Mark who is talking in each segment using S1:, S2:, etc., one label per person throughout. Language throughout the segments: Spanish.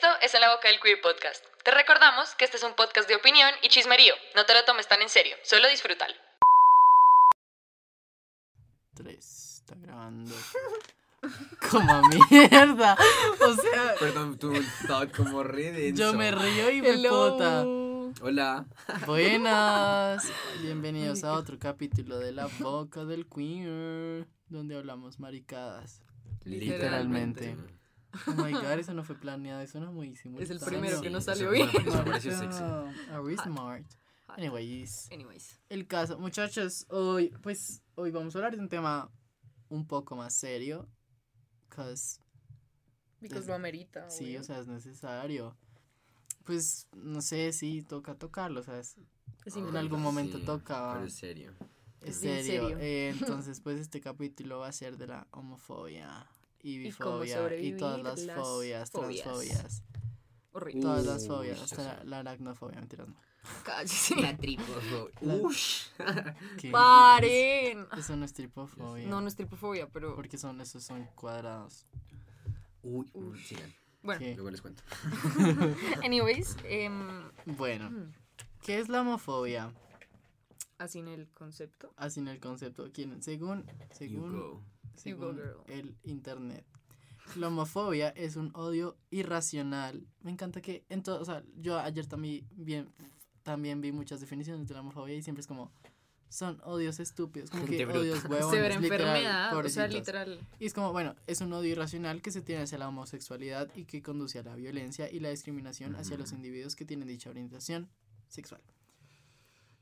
S1: Esto es En la Boca del Queer Podcast. Te recordamos que este es un podcast de opinión y chismerío. No te lo tomes tan en serio, solo disfrútalo.
S2: Tres, está grabando. Como mierda. O sea,
S3: Perdón, tú estabas como re denso.
S2: yo me río y me pota.
S3: Hola.
S2: Buenas. Bienvenidos a otro capítulo de La Boca del Queer, donde hablamos maricadas. Literalmente. Oh my god, eso no fue planeado, eso no es muy simultáneo.
S4: Es el primero que
S3: eso
S4: salió bien.
S3: Pareció sexy.
S2: Are we smart? Anyways,
S4: Anyways.
S2: el caso, muchachos, hoy, pues, hoy vamos a hablar de un tema un poco más serio, cause
S4: Because
S2: Es-
S4: lo amerita.
S2: Sí,
S4: obvio.
S2: o sea, es necesario. Pues no sé si toca tocarlo, o sea, es, en algún momento
S3: Sí,
S2: toca.
S3: Pero es serio.
S2: Es serio. eh, entonces, pues este capítulo va a ser de la homofobia,
S4: Y
S2: bifobia y, todas
S4: sobrevivir
S2: las,
S4: las
S2: fobias,
S4: fobias.
S2: transfobias,
S4: Horrible.
S2: todas las
S3: Uy,
S2: fobias, hasta la, aracnofobia, mentiras no.
S4: Cállese.
S3: La tripofobia.
S2: La-
S3: Ush.
S2: ¿Qué?
S4: ¡Paren!
S2: Eso no es tripofobia.
S4: No, no es tripofobia, pero.
S2: Porque son, esos son cuadrados.
S3: Uy, sigan.
S4: Bueno,
S2: ¿Qué?
S3: Luego les cuento.
S4: anyways, em,
S2: Bueno,
S4: mm,
S2: ¿qué es la homofobia?
S4: así en el concepto.
S2: Así en el concepto. ¿Quién? Según,
S3: You
S2: según
S3: go.
S2: Según el internet. La homofobia es un odio irracional. Me encanta que en todo, o sea, yo ayer también bien también vi muchas definiciones de la homofobia y siempre es como son odios estúpidos, como que
S3: bruta.
S2: odios huevones,
S4: Severa
S2: literal,
S4: enfermedad. O sea, literal.
S2: Y es como, bueno, es un odio irracional que se tiene hacia la homosexualidad y que conduce a la violencia y la discriminación hacia los
S3: Ujú.
S2: individuos que tienen dicha orientación sexual.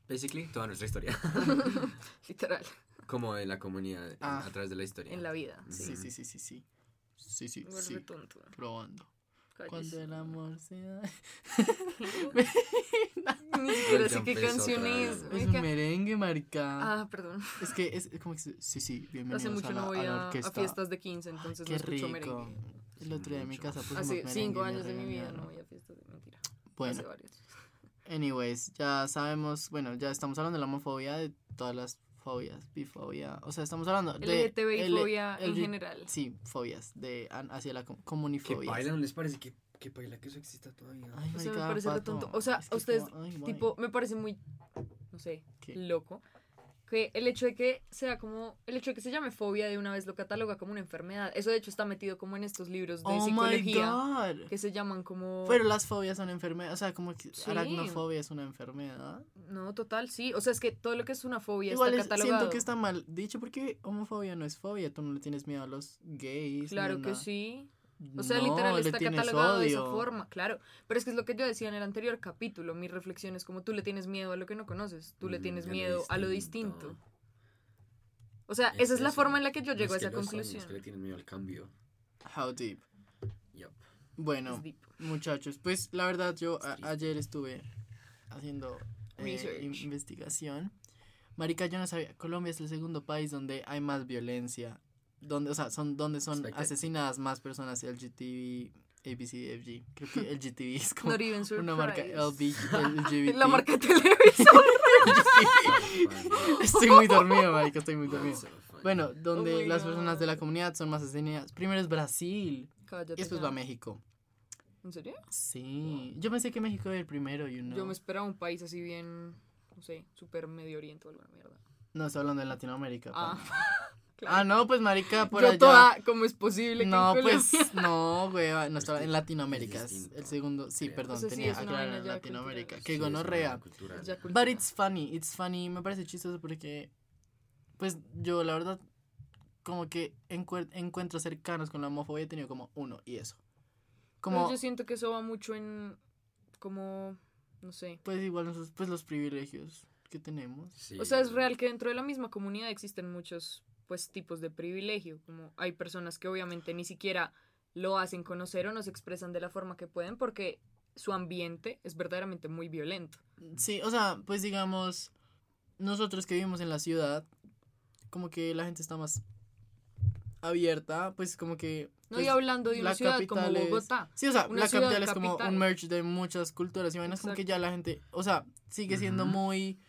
S3: Basically, toda nuestra historia.
S4: Literal.
S3: Como en la comunidad, en-
S2: Ah.
S3: a través de la historia.
S4: En la vida.
S3: Sí.
S2: Sí, sí, sí, sí, sí. Sí, sí,
S4: Vuelve
S2: sí.
S4: tonto.
S2: Probando.
S4: Cállese.
S2: Cuando el amor se da.
S4: Ni siquiera sé qué canción es.
S2: Es un merengue, marica.
S4: Ah, perdón.
S2: Es que es como que. Sí, sí, bienvenidos
S4: Hace mucho
S2: a la,
S4: no voy
S2: a
S4: a, fiestas de 15, entonces
S2: Qué
S4: no escucho
S2: rico.
S4: merengue.
S2: El otro día en mi casa pusimos
S4: Hace
S2: merengue
S4: cinco años de mi vida no voy a fiestas de mentira.
S2: Bueno,
S4: Hace varios.
S2: anyways, ya sabemos. Bueno, ya estamos hablando de la homofobia, de todas las fobias, bifobia. O sea, estamos hablando de.
S4: LGTBI fobia en general.
S2: Sí, fobias, de, an- hacia la com-
S3: ¿Qué
S2: comunifobias.
S3: baila? ¿No les parece que, que baila que eso exista todavía?
S2: Ay,
S4: O sea, me parece tonto. O sea,
S2: Es que
S4: a ustedes,
S2: como, ay, guay.
S4: Tipo, me parece muy, no sé,
S2: ¿Qué?
S4: loco. Que el hecho de que sea como, el hecho de que se llame fobia de una vez lo cataloga como una enfermedad. Eso de hecho está metido como en estos libros de
S2: Oh
S4: psicología que se llaman como...
S2: Pero las fobias son enfermedades, o sea, como que
S4: Sí.
S2: aracnofobia es una enfermedad.
S4: No, total, sí. O sea, es que todo lo que es una fobia
S2: Igual
S4: está
S2: es-
S4: catalogado.
S2: siento que está mal dicho porque homofobia no es fobia, tú no le tienes miedo a los gays.
S4: Claro que sí. O sea,
S2: No,
S4: literal está catalogado de esa forma, claro. Pero es que es lo que yo decía en el anterior capítulo. Mi reflexión es como tú le tienes miedo a lo que no conoces. Tú le tienes miedo a lo distinto. O sea,
S3: Es
S4: esa es la forma en la que yo llego a
S3: es que
S4: esa
S3: son,
S4: conclusión.
S3: Es que le tienen miedo al cambio.
S2: How deep.
S3: Yup.
S2: Bueno,
S4: deep.
S2: muchachos, pues la verdad yo a- ayer estuve haciendo eh, investigación. Marica, yo no sabía, Colombia es el segundo país donde hay más violencia. Donde, o sea, son donde son
S3: Expected.
S2: asesinadas más personas LGTB, ABCDFG. Creo que LGTB es como
S4: Not even
S2: una marca. LB, LGBT.
S4: La marca televisor.
S2: Estoy muy dormido, marica, estoy muy dormido. Bueno, donde
S4: Oh my
S2: las personas de la comunidad son más asesinadas. Primero es Brasil
S4: Cállate
S2: y después
S4: ya.
S2: va México.
S4: ¿En serio?
S2: Sí, yo pensé que México era el primero, you know.
S4: Yo me esperaba un país así bien, no sé, super Medio Oriente o alguna mierda.
S2: No, estoy hablando de Latinoamérica.
S4: Ah. Claro.
S2: Ah, no, pues marica, por
S4: Yo
S2: allá.
S4: toda, ¿cómo es posible que
S2: No,
S4: en
S2: pues, no, güey, no
S3: Es
S2: estaba en Latinoamérica,
S3: es distinto,
S2: el segundo, sí,
S3: creo.
S2: perdón,
S4: O sea, sí,
S2: tenía aclarar en Latinoamérica,
S4: cultural.
S2: que
S3: Sí,
S2: gonorrea. But it's funny, it's funny, me parece chistoso porque, pues, yo la verdad, como que encuentros cercanos con la homofobia he tenido como uno, y eso.
S4: Pero
S2: Como,
S4: yo siento que eso va mucho en, como, no sé.
S2: pues igual, pues los privilegios que tenemos.
S3: Sí.
S4: O sea, es real que dentro de la misma comunidad existen muchos, pues, tipos de privilegio. Como hay personas que obviamente ni siquiera lo hacen conocer o no se expresan de la forma que pueden porque su ambiente es verdaderamente muy violento.
S2: Sí, o sea, pues digamos, nosotros que vivimos en la ciudad, como que la gente está más abierta, pues como que...
S4: No,
S2: pues,
S4: y hablando de una ciudad como
S2: es-
S4: Bogotá.
S2: Sí, o sea, la capital es como
S4: capital.
S2: un merch de muchas culturas y vainas, como que ya la gente, o sea, sigue siendo muy,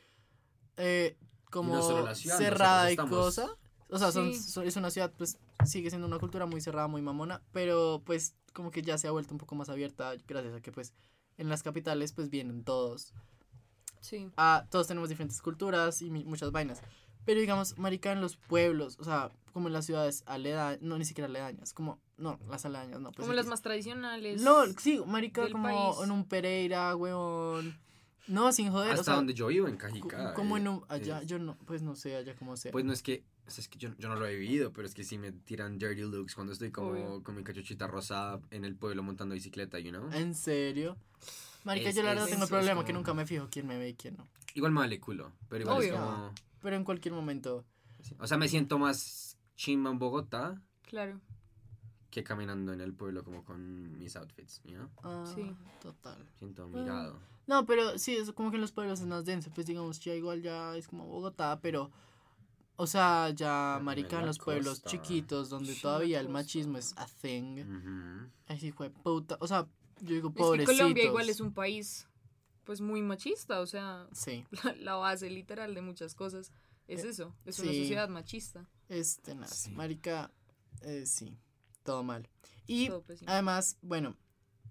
S2: eh, como
S3: no solo la ciudad, nosotros
S2: cerrada y cosa. O sea, son,
S4: Sí.
S2: son- es una ciudad, pues sigue siendo una cultura muy cerrada, muy mamona, pero pues como que ya se ha vuelto un poco más abierta gracias a que pues en las capitales pues vienen todos.
S4: Sí.
S2: Ah, todos tenemos diferentes culturas y mi- muchas vainas. Pero digamos, marica, en los pueblos, o sea, como en las ciudades aledañas, no, ni siquiera aledañas, como, no, las aledañas, no. Pues
S4: Como las más tradicionales.
S2: No, sí, marica, como
S4: país.
S2: en un Pereira, huevón. No, sin joder,
S3: Hasta
S2: o sea,
S3: donde yo vivo, en Cajicá.
S2: como
S3: eh,
S2: en un, allá,
S3: es-
S2: yo no, pues no sé, allá como sea.
S3: Pues no es que, o sea, es que yo, yo no lo he vivido, pero es que sí me tiran dirty looks cuando estoy como
S4: Obvio.
S3: con mi cachuchita rosada en el pueblo montando bicicleta, you know?
S2: ¿En serio? Marica,
S3: Es-
S2: yo la
S3: es-
S2: verdad tengo el
S3: es
S2: problema
S3: como-
S2: que nunca me fijo quién me ve y quién no.
S3: Igual me vale culo, pero igual es
S4: Obvio.
S3: como...
S2: Pero en cualquier momento,
S3: O sea, me siento más chimba en Bogotá
S4: Claro.
S3: que caminando en el pueblo como con mis outfits, you know?
S2: ah,
S4: Sí.
S2: total.
S3: Siento
S2: Ah.
S3: mirado.
S2: No, pero sí, es como que en los pueblos es más denso, pues digamos, ya igual ya es como Bogotá, pero, o sea, ya, marica,
S3: en
S2: los pueblos chiquitos donde
S4: Sí,
S2: todavía el machismo es a thing, así de puta, o sea, yo digo,
S4: Es que
S2: pobrecitos.
S4: Colombia igual es un país pues muy machista, o sea,
S2: Sí,
S4: la, la base literal de muchas cosas es
S2: Eh,
S4: eso, es una sociedad machista.
S2: es tenaz,
S3: Sí.
S2: marica, eh, sí, todo mal. Y
S4: todo.
S2: Además, bueno,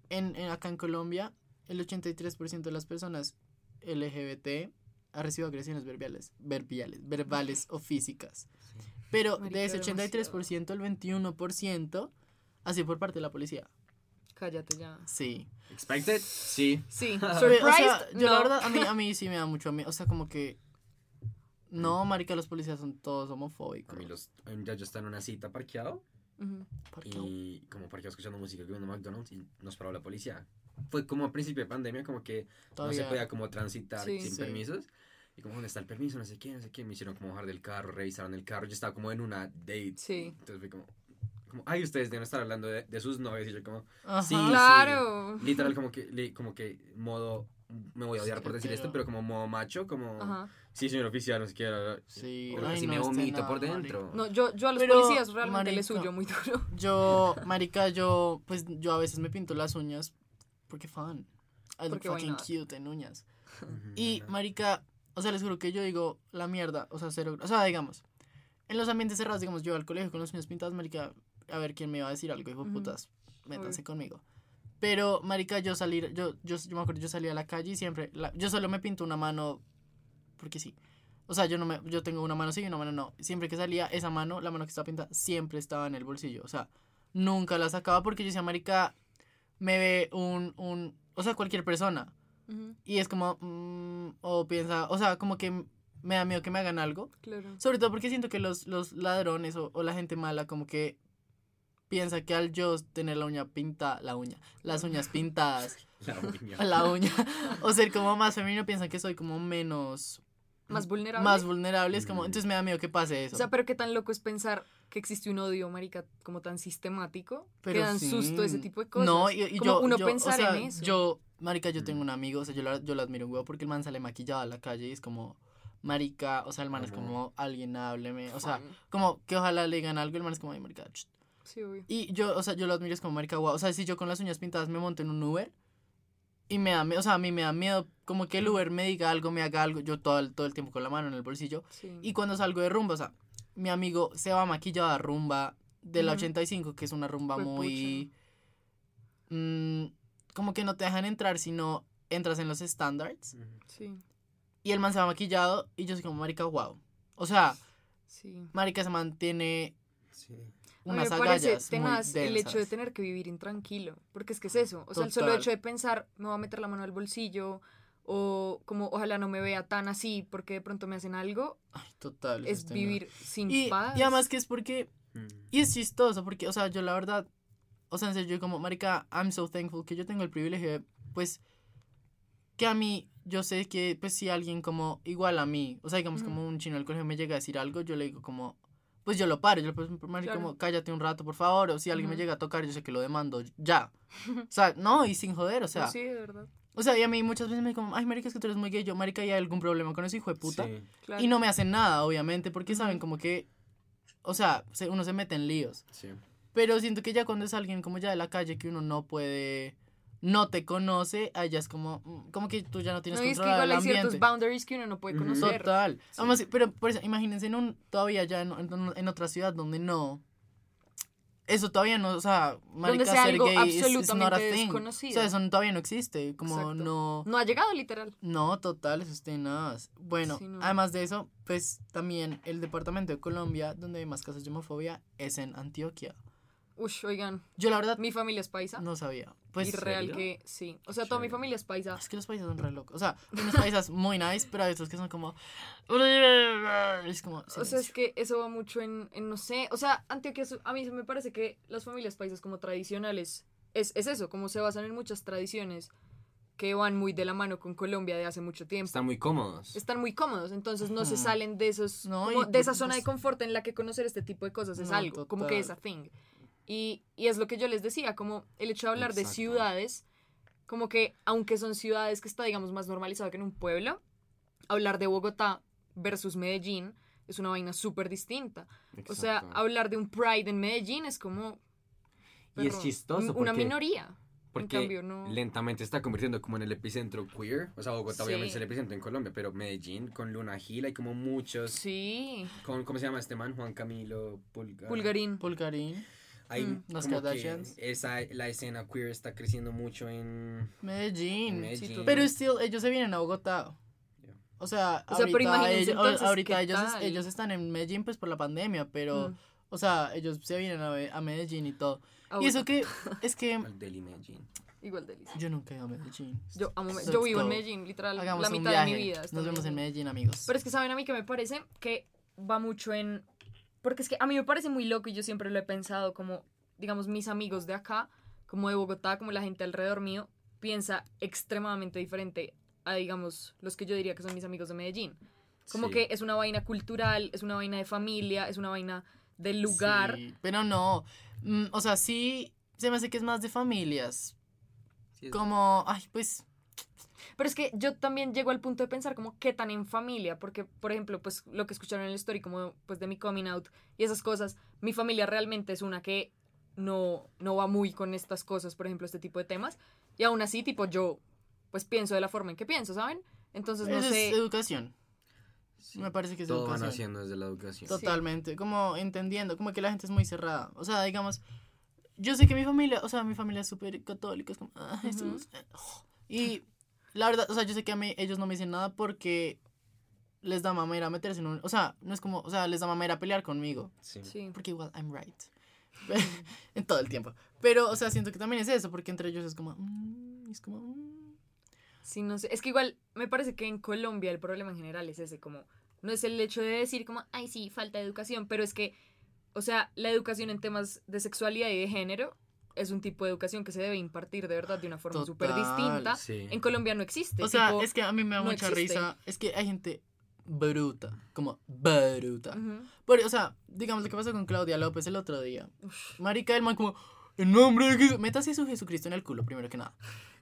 S2: en, en- acá en Colombia, el 83% de las personas LGBT ha recibido agresiones verbales, verbales, verbales o físicas. Pero de ese 83%, el 21% ha sido por parte de la policía.
S4: Cállate ya.
S2: Sí.
S3: Expected? Sí.
S4: Sí,
S2: o
S4: surprised.
S2: sea, yo la
S4: no.
S2: verdad, a mí, a mí sí me da mucho miedo. O sea, como que. No, marica, los policías son todos
S3: A
S2: homofóbicos.
S3: mí los, ya yo estaba en una cita parqueado.
S2: ¿Por qué?
S3: y como parqueado escuchando música que uno McDonald's y nos paró la policía. Fue como a principio de pandemia, como que no se
S2: Todavía-
S3: podía como transitar
S4: Sí.
S3: sin
S2: Sí.
S3: permisos. Y como, ¿dónde está el permiso? No sé qué, no sé qué. Me hicieron como bajar del carro, revisaron el carro. Yo estaba como en una date.
S4: Sí.
S3: Entonces fue como, como ay, ustedes deben estar hablando de, de sus novios. Y yo como,
S2: Ajá.
S3: Sí.
S4: Claro.
S3: literal, como que, li- como que modo, me voy a odiar
S2: Sí,
S3: por decir
S2: pero-
S3: esto, pero como modo macho, como,
S4: Ajá.
S3: sí, señor oficial, no sé qué.
S2: Sí, ay,
S3: casi
S2: no,
S3: me
S2: este
S3: vomito
S2: no,
S3: por
S2: marica.
S3: dentro.
S4: No, yo, yo a los
S2: Pero,
S4: policías realmente les
S2: marica,
S4: huyo muy duro.
S2: Yo, marica, yo, pues yo a veces me pinto las uñas porque fan. I look fucking cute en uñas. Y, marica, o sea, les juro que yo digo la mierda, o sea, cero, o sea, digamos, en los ambientes cerrados, digamos, yo al colegio con las uñas pintadas, marica, a ver quién me va a decir algo, hijo de
S4: Ujú.
S2: putas, métanse
S4: Obvio.
S2: conmigo. Pero, marica, yo salir, yo, yo, yo me acuerdo, yo salía a la calle y siempre, la- yo solo me pinto una mano, porque sí. O sea, yo no me, yo tengo una mano sí y una mano no. Siempre que salía, esa mano, la mano que estaba pintada, siempre estaba en el bolsillo. O sea, nunca la sacaba porque yo decía, marica, me ve un, un, o sea, cualquier persona. Y es como, mm, o piensa, o sea, como que me da miedo que me hagan algo.
S4: Claro.
S2: Sobre todo porque siento que los, los ladrones o, o la gente mala como que piensa que al yo tener la uña pintada, la uña, las uñas pintadas,
S3: La uña.
S2: la uña, o ser como más femenino, piensan que soy como menos...
S4: Más vulnerable.
S2: Más vulnerable, es como, entonces me da miedo que pase eso.
S4: O sea, pero qué tan loco es pensar que existe un odio, marica, como tan sistemático,
S2: Pero
S4: que dan
S2: sí.
S4: susto ese tipo de cosas.
S2: No, y, y
S4: como
S2: yo,
S4: uno
S2: yo,
S4: pensar
S2: o sea,
S4: en eso.
S2: Yo, marica, yo tengo un amigo, o sea, yo, la- yo lo admiro un huevo porque el man sale maquillado a la calle y es como, marica, o sea, el man es
S3: Como-
S2: alguien hábleme, o sea, como que ojalá le digan algo, el man es como, "Ay, marica, ch".
S4: Sí, obvio.
S2: Y yo, o sea, yo lo admiro, es como, marica, guau, o sea, si yo con las uñas pintadas me monto en un Uber y me da, mie- o sea, a mí me da miedo como que el Uber me diga algo, me haga algo, yo todo el, todo el tiempo con la mano en el bolsillo.
S4: Sí.
S2: Y cuando salgo de rumba, o sea, mi amigo se va maquillado a rumba de la
S4: Ujú.
S2: 85, que es una rumba muy... mm, como que no te dejan entrar si no entras en los standards.
S3: Ujú.
S4: Sí,
S2: Y el man se va maquillado y yo soy como, marica, wow. O sea,
S4: sí.
S2: marica se mantiene
S3: Sí.
S2: Unas
S4: me parece
S2: agallas muy
S4: tenaz el hecho de tener que vivir intranquilo, porque es que es eso, o sea, el solo
S2: Total.
S4: hecho de pensar, me voy a meter la mano al bolsillo, o como ojalá no me vea tan así porque de pronto me hacen algo,
S2: Ay, total.
S4: es vivir sin
S2: Y,
S4: paz.
S2: y además que es porque
S3: Mm.
S2: Y es chistoso porque, o sea, yo la verdad, o sea, en serio, yo como, marica, I'm so thankful que yo tengo el privilegio de, pues, que a mí, yo sé que, pues, si alguien como, igual a mí, o sea, digamos,
S4: Ujú.
S2: como un chino del colegio me llega a decir algo, yo le digo como, pues yo lo paro, yo le marica,
S4: Claro.
S2: como, cállate un rato, por favor, o si alguien me llega a tocar, yo sé que lo demando ya. O sea, no, y sin joder, o sea,
S4: sí, de verdad,
S2: o sea, y a mí muchas veces me dicen como, ay, marica, es que tú eres muy gay, yo, marica, ¿hay algún problema con eso, hijo de puta?
S3: Sí.
S4: claro.
S2: Y no me hacen nada, obviamente, porque saben como que, o sea, se- uno se mete en líos.
S3: Sí.
S2: Pero siento que ya cuando es alguien como ya de la calle que uno no puede, no te conoce, allá es como, mm, como que tú ya no tienes
S4: No, y es que igual hay ciertos boundaries que uno no puede conocer.
S2: Total. Además, pero por eso, imagínense en un, todavía ya en, en- en otra ciudad donde no. Eso todavía no, o sea, marica,
S4: sea
S2: ser
S4: algo
S2: gay is- is
S4: absolutamente desconocido.
S2: O sea, eso todavía no existe. Como
S4: Exacto.
S2: no.
S4: No ha llegado literal.
S2: No, total, eso es tenaz. Bueno,
S4: Sí, no.
S2: además de eso, pues también el departamento de Colombia, donde hay más casos de homofobia, es en Antioquia.
S4: Ush, oigan,
S2: Yo la verdad
S4: mi familia es paisa.
S2: no sabía. Pues
S4: y real que sí. O sea, toda mi familia es paisa.
S2: es que los países son re locos. O sea, hay unos países muy nice, pero hay otros que son como. Es como.
S4: O sea, es
S2: silencio.
S4: que eso va mucho en, en no sé, o sea, Antioquia, a mí se me parece que las familias paisas como tradicionales es, es eso, como se basan en muchas tradiciones que van muy de la mano con Colombia de hace mucho tiempo.
S3: Están muy cómodos.
S4: Están muy cómodos, entonces no se
S2: Ujú.
S4: salen de esos,
S2: No,
S4: como
S2: y
S4: de esa
S2: pues-
S4: zona de confort en la que conocer este tipo de cosas es
S2: No,
S4: algo, como que es a
S2: total.
S4: thing. Y, y es lo que yo les decía, como el hecho de hablar de
S3: Exacto.
S4: ciudades, como que aunque son ciudades que está, digamos, más normalizado que en un pueblo, hablar de Bogotá versus Medellín es una vaina súper distinta. O sea,
S3: Exacto.
S4: hablar de un Pride en Medellín es como...
S3: Y es chistoso
S4: Una
S3: porque-
S4: minoría.
S3: Porque
S4: cambio, no-
S3: lentamente está convirtiendo como en el epicentro queer. O sea, Bogotá
S4: Sí.
S3: obviamente es el epicentro en Colombia, pero Medellín con Luna Gil hay como muchos.
S4: Sí.
S3: Con, ¿Cómo se llama este man? Juan Camilo Pulgar.
S4: Pulgarín.
S2: Pulgarín,
S3: Hay
S4: Mm.
S2: Las Kardashians.
S3: esa, la escena queer está creciendo mucho en,
S2: Medellín.
S3: en Medellín.
S2: Pero still, ellos se vienen a Bogotá. O sea,
S4: O sea,
S2: ahorita, ellos,
S4: entonces,
S2: ahorita
S4: ¿qué
S2: ellos, ellos están en Medellín pues por la pandemia, pero,
S4: Mm.
S2: o sea, ellos se vienen a, a Medellín y todo.
S4: Ah,
S2: Y eso que, es que
S3: Al Delhi Medellín.
S4: Igual delicioso.
S2: yo nunca he ido a Medellín.
S4: Yo, amo Me- yo vivo en. Medellín, literal,
S2: Hagamos
S4: la
S2: un
S4: mitad
S2: viaje.
S4: de mi vida.
S2: Nos vemos en
S4: Medellín.
S2: Medellín, amigos.
S4: Pero es que, ¿saben a mí que me parece? Que va mucho en... Porque es que a mí me parece muy loco y yo siempre lo he pensado como, digamos, mis amigos de acá, como de Bogotá, como la gente alrededor mío, piensa extremadamente diferente a, digamos, los que yo diría que son mis amigos de Medellín. Como
S3: Sí.
S4: que es una vaina cultural, es una vaina de familia, es una vaina del lugar.
S2: Sí, pero no. Mm, o sea, sí, se me hace que es más de familias.
S3: Sí,
S2: Como, ay, pues,
S4: Pero es que yo también llego al punto de pensar como qué tan en familia, porque por ejemplo, pues lo que escucharon en el story como pues de mi coming out y esas cosas, mi familia realmente es una que no no va muy con estas cosas, por ejemplo, este tipo de temas, y aún así tipo yo pues pienso de la forma en que pienso, ¿saben? Entonces no
S2: eso
S4: sé,
S2: es educación.
S3: sí.
S2: Me parece que es
S3: Todo van
S2: educación.
S3: haciendo desde la educación.
S2: Totalmente, como entendiendo, como que la gente es muy cerrada. O sea, digamos, yo sé que mi familia, o sea, mi familia es súper católica, es como, ah, Jesús. eh, oh. Y la verdad, o sea, yo sé que a mí ellos no me dicen nada porque les da mamera meterse en un, o sea, no es como, o sea, les da mamera pelear conmigo,
S3: Sí.
S4: sí.
S2: porque igual I'm right. en todo el tiempo. Pero, o sea, siento que también es eso, porque entre ellos es como, mm, es como, mm.
S4: Sí, no sé. Es que igual me parece que en Colombia el problema en general es ese, como, no es el hecho de decir como, ay, sí, falta de educación, pero es que, o sea, la educación en temas de sexualidad y de género es un tipo de educación que se debe impartir de verdad de una forma súper distinta.
S3: Sí.
S4: En Colombia no existe.
S2: O sea,
S4: tipo,
S2: es que a mí me da
S4: no
S2: mucha
S4: existe.
S2: risa, es que hay gente bruta, como bruta.
S4: ujú.
S2: Por- o sea, digamos lo que pasó con Claudia López el otro día.
S4: Uf.
S2: Marica, el man como, en nombre de Jesús, métase su Jesucristo en el culo, primero que nada.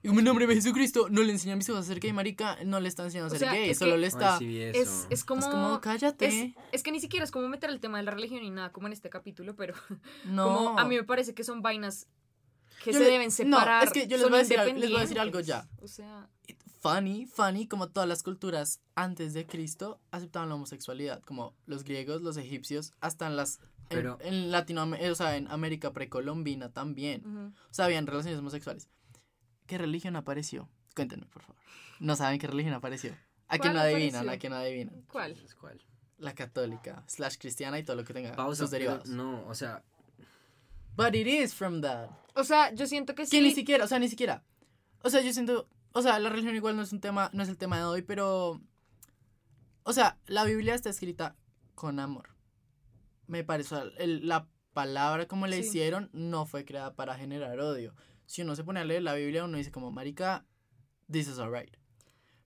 S2: Y como en nombre de Jesucristo, no le enseña a mis hijos a ser gay, marica, no le está enseñando a
S4: O
S2: ser
S4: sea,
S2: gay, solo
S4: que-
S2: le
S3: Ay,
S2: está...
S3: sí
S4: Es, es como...
S2: Es como, cállate.
S4: es, es que ni siquiera es como meter el tema de la religión ni nada, como en este capítulo, pero
S2: no.
S4: como a mí me parece que son vainas que
S2: Yo
S4: se
S2: le-
S4: deben
S2: no,
S4: separar.
S2: es que yo les voy a decir les voy a decir algo ya.
S4: O sea,
S2: Funny, funny, como todas las culturas antes de Cristo aceptaban la homosexualidad, como los griegos, los egipcios, hasta en las... en-
S3: Pero-
S2: en, Latinoamérica, o sea, en América precolombina también.
S4: ujú.
S2: O sea, habían relaciones homosexuales. ¿Qué religión apareció? Cuéntenme, por favor. No saben qué religión apareció. ¿A quién
S4: ¿Cuál
S2: no adivinan? ¿A quién no adivinan?
S4: ¿cuál?
S3: ¿Cuál?
S2: La católica, slash cristiana y todo lo que tenga
S3: Pausa.
S2: sus
S3: pero
S2: derivados.
S3: no, o sea,
S2: But it is from that.
S4: O sea, yo siento que
S2: Que
S4: sí.
S2: ni siquiera, o sea, ni siquiera. O sea, yo siento, o sea, la religión igual no es un tema, no es el tema de hoy, pero o sea, la Biblia está escrita con amor. Me parece, o sea, el- la palabra como le
S4: Sí.
S2: hicieron no fue creada para generar odio. Si uno se pone a leer la Biblia, uno dice como, marica, this is alright.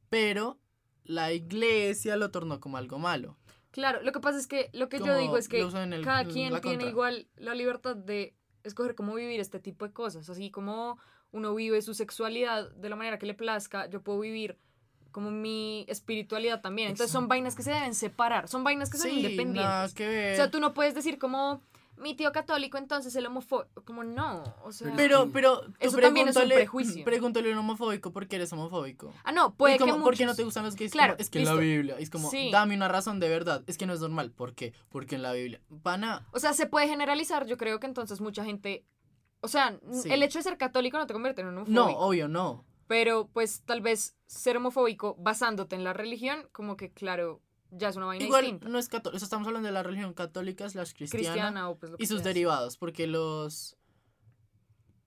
S2: Pero la iglesia lo tornó como algo malo.
S4: Claro, lo que pasa es que lo que yo digo es que cada
S2: en
S4: quien tiene igual la libertad de escoger cómo vivir este tipo de cosas. Así como uno vive su sexualidad de la manera que le plazca, yo puedo vivir como mi espiritualidad también. Entonces son vainas que se deben separar, son vainas que son
S2: sí, nada
S4: independientes.
S2: que ver.
S4: O sea, tú no puedes decir como, mi tío católico, entonces el homofóbico. Como no, o sea.
S2: Pero, pero, tú
S4: Eso también es un
S2: pregúntale-
S4: prejuicio.
S2: Pregúntale a un homofóbico por qué eres homofóbico.
S4: ah, no, puede
S2: Y como,
S4: que
S2: ¿Por qué no
S4: muchos-
S2: te gustan los gays?
S4: Claro,
S2: Como, es que en la. Biblia. Es como,
S4: Sí.
S2: dame una razón de verdad. Es que no es normal. ¿Por qué? Porque en la Biblia. Pana.
S4: O sea, se puede generalizar. Yo creo que entonces mucha gente. O sea,
S2: Sí.
S4: el hecho de ser católico no te convierte en un
S2: No,
S4: homofóbico.
S2: obvio, no.
S4: Pero, pues, tal vez ser homofóbico basándote en la religión, como que, claro, ya es una vaina
S2: Igual
S4: distinta.
S2: no es católico. Estamos hablando de la religión católica slash cristiana.
S4: Cristiana o pues lo que
S2: y sus
S4: sea.
S2: derivados. Porque los.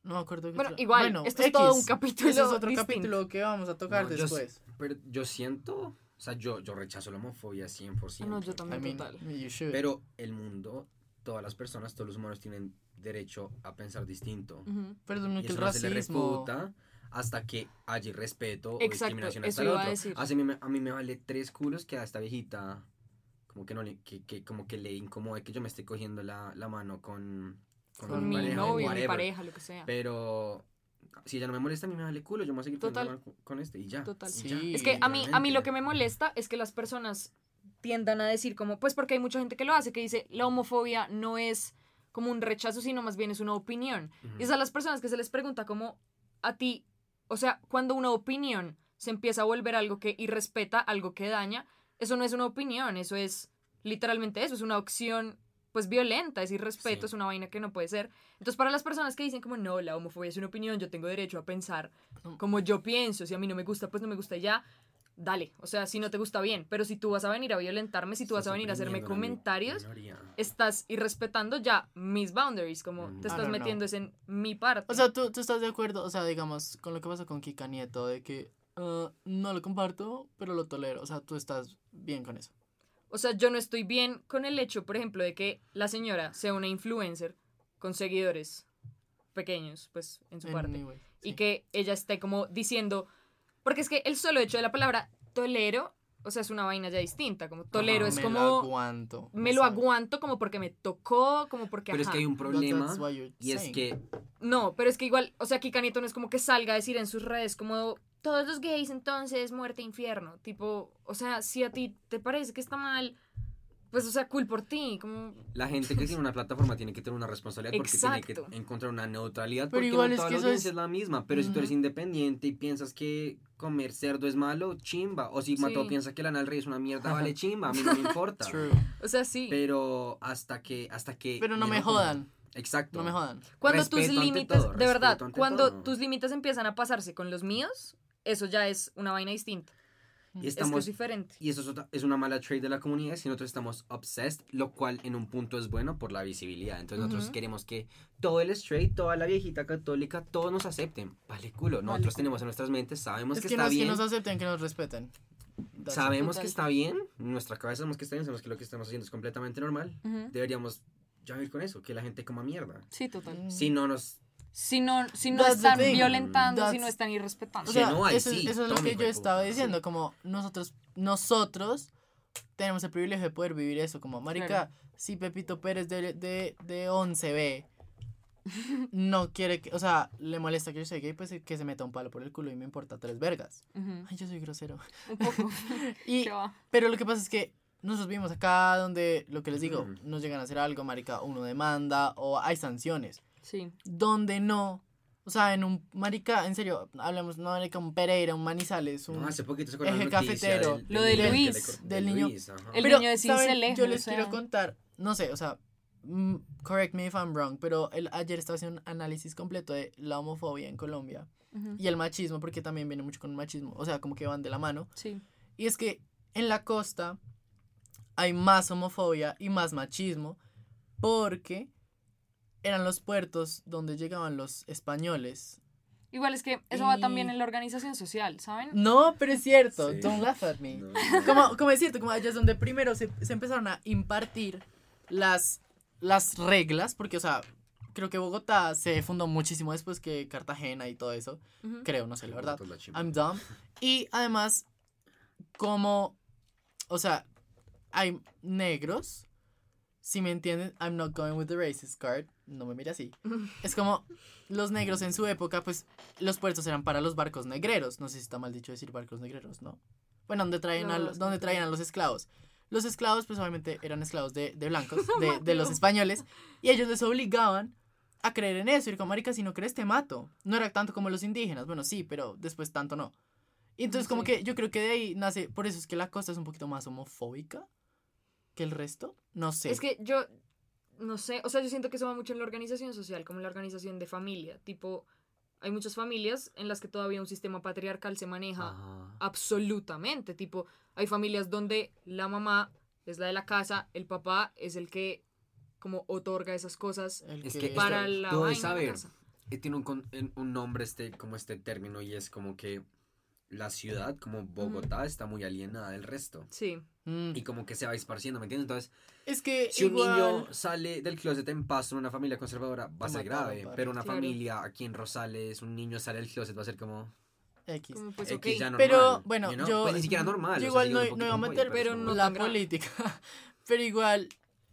S2: No me acuerdo qué
S4: Bueno,
S2: otra-
S4: igual,
S2: Bueno,
S4: esto es todo un capítulo
S2: Ese es otro
S4: distinto.
S2: capítulo que vamos a tocar
S3: No, yo
S2: después.
S3: Pero yo siento, o sea, yo, yo rechazo la homofobia 100%.
S4: Ah, no, yo
S2: I
S4: también,
S2: mean,
S4: total.
S2: you should.
S3: Pero el mundo, todas las personas, todos los humanos tienen derecho a pensar distinto.
S4: Ujú.
S2: Pero no
S3: Y
S2: que el
S3: eso no se le
S2: racismo.
S3: refuta hasta que haya respeto o
S4: Exacto,
S3: discriminación
S4: eso
S3: hasta el
S4: iba a
S3: otro.
S4: decir.
S3: Así a mí, me- a mí me vale tres culos que a esta viejita como que no le, que, que como que le incomode que yo me esté cogiendo la, la mano con,
S4: Con
S3: mi
S4: mi
S3: pareja,
S4: novio, mi
S3: whatever.
S4: pareja, lo que sea.
S3: Pero si ella no me molesta, a mí me vale culo, yo me voy a seguir
S4: Total.
S3: con este y ya.
S4: Total.
S3: y
S2: Sí.
S3: ya,
S4: Es que a mí, a mí lo que me molesta es que las personas tiendan a decir como, pues porque hay mucha gente que lo hace, que dice, la homofobia no es como un rechazo, sino más bien es una opinión.
S3: Ujú.
S4: Y es a las personas que se les pregunta como a ti, o sea, cuando una opinión se empieza a volver algo que irrespeta, algo que daña, eso no es una opinión, eso es literalmente eso, es una opción pues violenta, es irrespeto,
S3: Sí.
S4: es una vaina que no puede ser. Entonces para las personas que dicen como no, la homofobia es una opinión, yo tengo derecho a pensar como yo pienso, si a mí no me gusta, pues no me gusta ya. Dale, o sea, si no te gusta bien, pero si tú vas a venir a violentarme, si tú vas a venir a hacerme comentarios, estás irrespetando ya mis boundaries, como
S3: Mm.
S4: te estás metiendo es en mi parte.
S2: O sea, ¿tú, tú estás de acuerdo, o sea, digamos, con lo que pasó con Kika Nieto, de que ah, no lo comparto, pero lo tolero. O sea, tú estás bien con eso.
S4: O sea, yo no estoy bien con el hecho, por ejemplo, de que la señora sea una influencer con seguidores pequeños, pues, en su parte.
S2: Anyway,
S4: Y que ella esté como diciendo, porque es que el solo hecho de la palabra tolero, o sea, es una vaina ya distinta, como tolero
S2: Ajá,
S4: es
S2: me
S4: como...
S2: Lo aguanto.
S4: me lo
S2: sabe.
S4: aguanto como porque me tocó, como porque...
S3: Pero es que hay un problema y es que
S4: No, pero es que igual, o sea, Kika Nieto no es como que salga a decir en sus redes como todos los gays entonces muerte infierno, tipo, o sea, si a ti te parece que está mal, pues o sea, cool por ti, como
S3: la gente que tiene una plataforma tiene que tener una responsabilidad porque tiene que encontrar una neutralidad
S2: Pero
S3: porque
S2: igual
S3: no
S2: es
S3: toda
S2: que
S3: la audiencia
S2: es-
S3: es la misma. Pero si tú eres independiente y piensas que comer cerdo es malo, chimba. O si Mateo
S4: Sí.
S3: piensa que Lana del Rey es una mierda, vale chimba. A mí no me importa.
S2: True.
S4: o sea, sí.
S3: Pero hasta que, hasta que.
S2: Pero no me jodan.
S3: Exacto.
S2: No me jodan.
S4: Cuando tus
S3: respeto
S4: límites, de verdad, cuando
S3: todo.
S4: tus límites empiezan a pasarse con los míos, eso ya es una vaina distinta.
S3: Y
S4: Es que
S3: estamos.
S4: es diferente.
S3: Y eso es, otra- es una mala trade de la comunidad si nosotros estamos obsessed, lo cual en un punto es bueno por la visibilidad. Entonces nosotros
S4: Ujú.
S3: queremos que todo el straight, toda la viejita católica, todos nos acepten. Vale culo. Nosotros tenemos en nuestras mentes, sabemos
S2: Es
S3: que,
S2: que, no
S3: está
S2: es que
S3: bien.
S2: nos acepten, que nos respeten. That's it.
S3: Sabemos que está bien, en nuestra cabeza sabemos que está bien, sabemos que lo que estamos haciendo es completamente normal. Deberíamos ya vivir con eso, que la gente coma mierda.
S4: Sí, total.
S2: Mm.
S3: Si no nos...
S4: Si no, si no
S2: That's
S4: están violentando, si no están irrespetando.
S2: O
S3: Sí,
S2: sea,
S3: no, ahí
S2: eso, es-
S3: sí,
S2: eso es lo que yo estaba diciendo,
S3: sí.
S2: como nosotros, nosotros tenemos el privilegio de poder vivir eso, como, marica,
S4: Claro.
S2: si Pepito Pérez de, de, de 11B no quiere que, o sea, le molesta que yo sea gay, pues que se meta un palo por el culo y me importa tres vergas. Ay, yo soy grosero.
S4: Un poco.
S2: Y, pero lo que pasa es que nosotros vivimos acá donde, lo que les digo,
S3: Mm.
S2: nos llegan a hacer algo, marica, uno demanda o hay sanciones
S4: Sí.
S2: donde no. O sea, en un marica, en serio, hablamos, no marica, un Pereira, un Manizales, un...
S3: No, hace poquito se acuerdan
S2: eje cafetero.
S3: del-
S4: Lo de
S3: niño
S4: Luis,
S2: del
S3: de
S2: niño.
S3: Luis.
S4: El
S2: pero,
S4: niño de. Cincelejo,
S2: Yo les
S4: o sea.
S2: quiero contar, no sé, o sea, mm, correct me if I'm wrong, pero el, ayer estaba haciendo un análisis completo de la homofobia en Colombia y el machismo, porque también viene mucho con el machismo, o sea, como que van de la mano.
S4: Sí.
S2: Y es que en la costa hay más homofobia y más machismo porque eran los puertos donde llegaban los españoles.
S4: Igual es que eso va
S2: Y-
S4: también en la organización social, ¿saben?
S2: No, pero es cierto,
S3: Sí.
S2: don't laugh at me.
S3: No.
S2: Como, como es cierto, como allá es donde primero se, se empezaron a impartir las, las reglas, porque, o sea, creo que Bogotá se fundó muchísimo después que Cartagena y todo eso.
S4: Ujú.
S2: Creo, no sé, la verdad.
S3: La.
S2: I'm dumb. Y además, como, o sea, hay negros, si me entienden, I'm not going with the racist card, no me mire así. Es como, los negros en su época, pues, los puertos eran para los barcos negreros, no sé si está mal dicho decir barcos negreros, ¿no? Bueno, donde traían, a,
S4: No,
S2: lo-
S4: es
S2: donde traían a los esclavos. los esclavos, pues obviamente eran esclavos de, de blancos, de, de los españoles, y ellos les obligaban a creer en eso. Y como, marica, si no crees, te mato. No era tanto como los indígenas, bueno, sí, pero después tanto no. Y entonces, como que yo creo que de ahí nace, por eso es que la costa es un poquito más homofóbica que el resto. No sé.
S4: Es que yo, no sé, o sea, yo siento que eso va mucho en la organización social, como en la organización de familia. Tipo, hay muchas familias en las que todavía un sistema patriarcal se maneja
S3: Ajá.
S4: absolutamente. Tipo, hay familias donde la mamá es la de la casa, el papá es el que como otorga esas cosas
S2: El
S3: Es
S2: que-
S3: esto-
S4: para la
S3: tú
S4: vaina la
S3: saber.
S4: casa.
S3: Tiene un, un nombre este, como este término y es como que la ciudad, como Bogotá, está muy alienada del resto.
S4: Sí.
S2: Mm,
S3: Y como que se va esparciendo, ¿me entiendes? Entonces,
S2: es que
S3: si un niño sale del closet en Pasto en una familia conservadora, va a ser grave.
S2: padre.
S3: Pero una
S4: Claro.
S3: familia aquí en Rosales, un niño sale del closet, va a ser como
S2: X.
S4: Como pues,
S3: X
S4: ok.
S3: ya normal.
S2: Pero, bueno,
S3: you know?
S2: yo-
S3: Pues ni siquiera normal.
S2: Yo
S3: o sea,
S2: igual no, no iba a meter
S4: pero no
S2: la
S4: grave.
S2: política. Pero igual,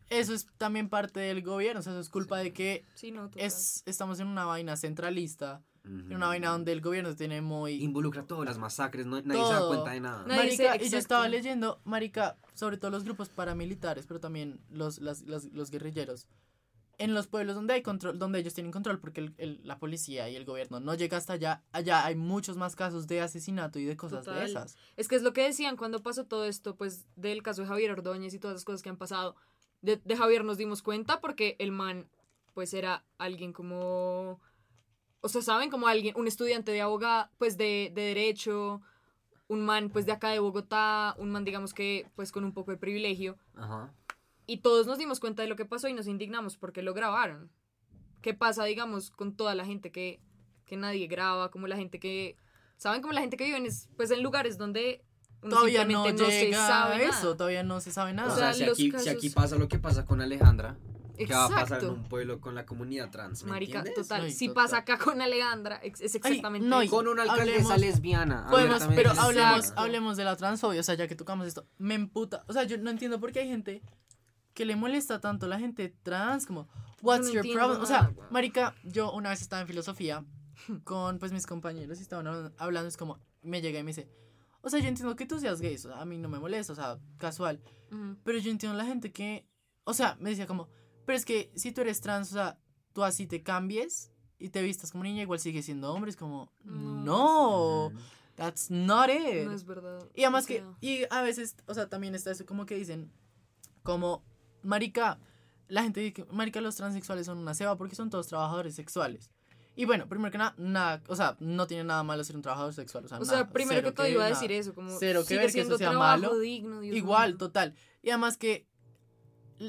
S2: eso es también parte del gobierno. O sea, eso es culpa de que
S4: Sí, no,
S2: es, estamos en una vaina centralista. En
S3: Ujú.
S2: una vaina donde el gobierno tiene muy.
S3: Involucra todas las masacres, no, nadie se da
S2: Todo.
S3: cuenta de nada.
S2: Marica, y yo estaba leyendo, Marica, sobre todo los grupos paramilitares, pero también los, las- las- los guerrilleros. En los pueblos donde hay control, donde ellos tienen control, porque el- el- la policía y el gobierno no llega hasta allá, allá hay muchos más casos de asesinato y de cosas de
S4: Total.
S2: esas.
S4: Es que es lo que decían cuando pasó todo esto, pues, del caso de Javier Ordóñez y todas las cosas que han pasado. De, de Javier nos dimos cuenta porque el man, pues, era alguien como... O sea, ¿saben? Como alguien, un estudiante de abogado, pues, de, de derecho, un man, pues, de acá de Bogotá, un man, digamos que, pues, con un poco de privilegio.
S3: Ajá.
S4: Y todos nos dimos cuenta de lo que pasó y nos indignamos porque lo grabaron. ¿Qué pasa, digamos, con toda la gente que, que nadie graba? Como la gente que... ¿Saben? Como la gente que vive en, es- pues, en lugares donde uno
S2: Todavía no
S4: se sabe
S2: a
S4: nada.
S2: eso, todavía no se sabe nada.
S3: O
S4: O
S3: sea, si, aquí pasa lo que pasa con Alejandra, ¿qué va a pasar en
S4: Exacto.
S3: un pueblo con la comunidad trans? ¿Me
S4: Marica,
S3: entiendes?
S4: total.
S2: Ay,
S4: si
S2: total.
S4: pasa acá con Alejandra, es exactamente
S2: no, y-
S4: eso.
S3: Con una alcaldesa
S2: Hablemos-
S3: lesbiana.
S2: Podemos, pero hablemos, hablemos de la transfobia, o sea, ya que tocamos esto, me emputa, o sea, yo no entiendo por qué hay gente que le molesta tanto la gente trans, como, what's
S4: no
S2: your
S4: entiendo
S2: problem? O sea, marica, yo una vez estaba en filosofía con, pues, mis compañeros y estaban hab- hablando, es como, me llega y me dice, o sea, yo entiendo que tú seas gay, o sea, a mí no me molesta, o sea, casual,
S4: Ujú.
S2: pero yo entiendo la gente que, o sea, me decía como, pero es que si tú eres trans, o sea, tú así te cambies y te vistas como niña, igual sigues siendo hombre, es como,
S4: No.
S2: that's not it.
S4: No es verdad.
S2: Y además que,
S4: sea,
S2: y a veces, o sea, también está eso como que dicen, como, marica, la gente dice que, marica, los transexuales son una ceba porque son todos trabajadores sexuales. Y bueno, primero que nada, nada, o sea, no tiene nada malo ser un trabajador sexual, o sea,
S4: O sea,
S2: nada,
S4: primero que todo iba a
S2: nada.
S4: decir eso, como
S2: Cero que
S4: sigue
S2: ver que eso sea malo.
S4: digno, Dios
S2: Igual,
S4: mío.
S2: total. Y además que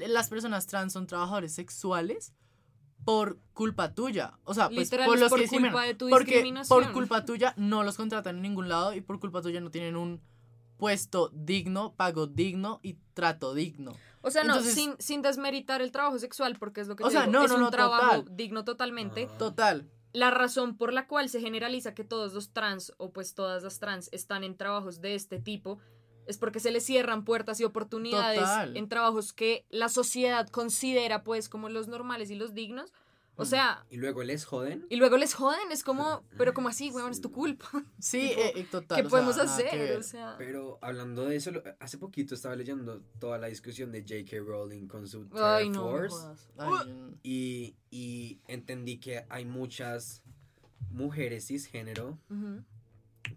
S2: las personas trans son trabajadores sexuales por culpa tuya. O sea, pues
S4: Literal,
S2: por los
S4: por
S2: que
S4: culpa
S2: discriminan.
S4: de tu
S2: Porque
S4: discriminación.
S2: por culpa tuya no los contratan en ningún lado y por culpa tuya no tienen un puesto digno, pago digno y trato digno.
S4: O sea, no,
S2: Entonces-
S4: sin, sin desmeritar el trabajo sexual, porque es lo que
S2: O
S4: te
S2: sea,
S4: digo,
S2: no,
S4: es
S2: no,
S4: un
S2: no,
S4: trabajo
S2: total.
S4: digno totalmente.
S3: Ajá.
S2: Total.
S4: La razón por la cual se generaliza que todos los trans o pues todas las trans están en trabajos de este tipo es porque se les cierran puertas y oportunidades
S2: Total.
S4: en trabajos que la sociedad considera pues como los normales y los dignos. O sea,
S3: Y luego les joden.
S4: y luego les joden, es como, pero como así, weón, es tu culpa.
S2: Sí,
S4: Tipo,
S2: eh, total.
S4: ¿Qué
S2: sea,
S4: podemos hacer? O sea,
S3: Pero hablando de eso, lo- hace poquito estaba leyendo toda la discusión de J.K. Rowling con su
S4: ay, no.
S3: Force.
S2: Ay, mm,
S3: Y, y entendí que hay muchas mujeres cisgénero
S4: Ujú.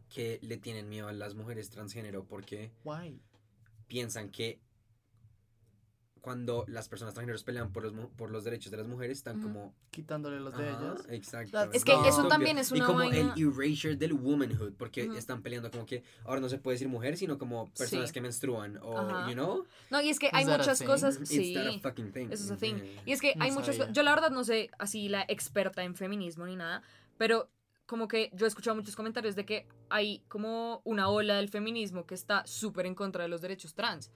S3: Que le tienen miedo a las mujeres transgénero porque piensan que cuando las personas transgéneros pelean por los, por los derechos de las mujeres están
S4: Ujú.
S3: como
S2: Quitándole los de ellas.
S3: Exacto.
S2: Es
S4: que
S2: eso
S3: Estúpido.
S4: también es
S3: Y
S4: una
S3: como
S4: vaina-
S3: el erasure del womanhood, porque están peleando como que ahora no se puede decir mujer, sino como personas
S4: Sí.
S3: que menstruan o,
S4: Ajá.
S3: you know?
S4: No, y es que hay muchas cosas,
S3: It's
S4: sí.
S3: that a fucking thing.
S4: Eso es a thing.
S3: Ujú.
S4: Y es que
S2: No
S4: hay muchas
S2: sabía.
S4: Yo la verdad no sé así la experta en feminismo ni nada, pero como que yo he escuchado muchos comentarios de que hay como una ola del feminismo que está súper en contra de los derechos trans.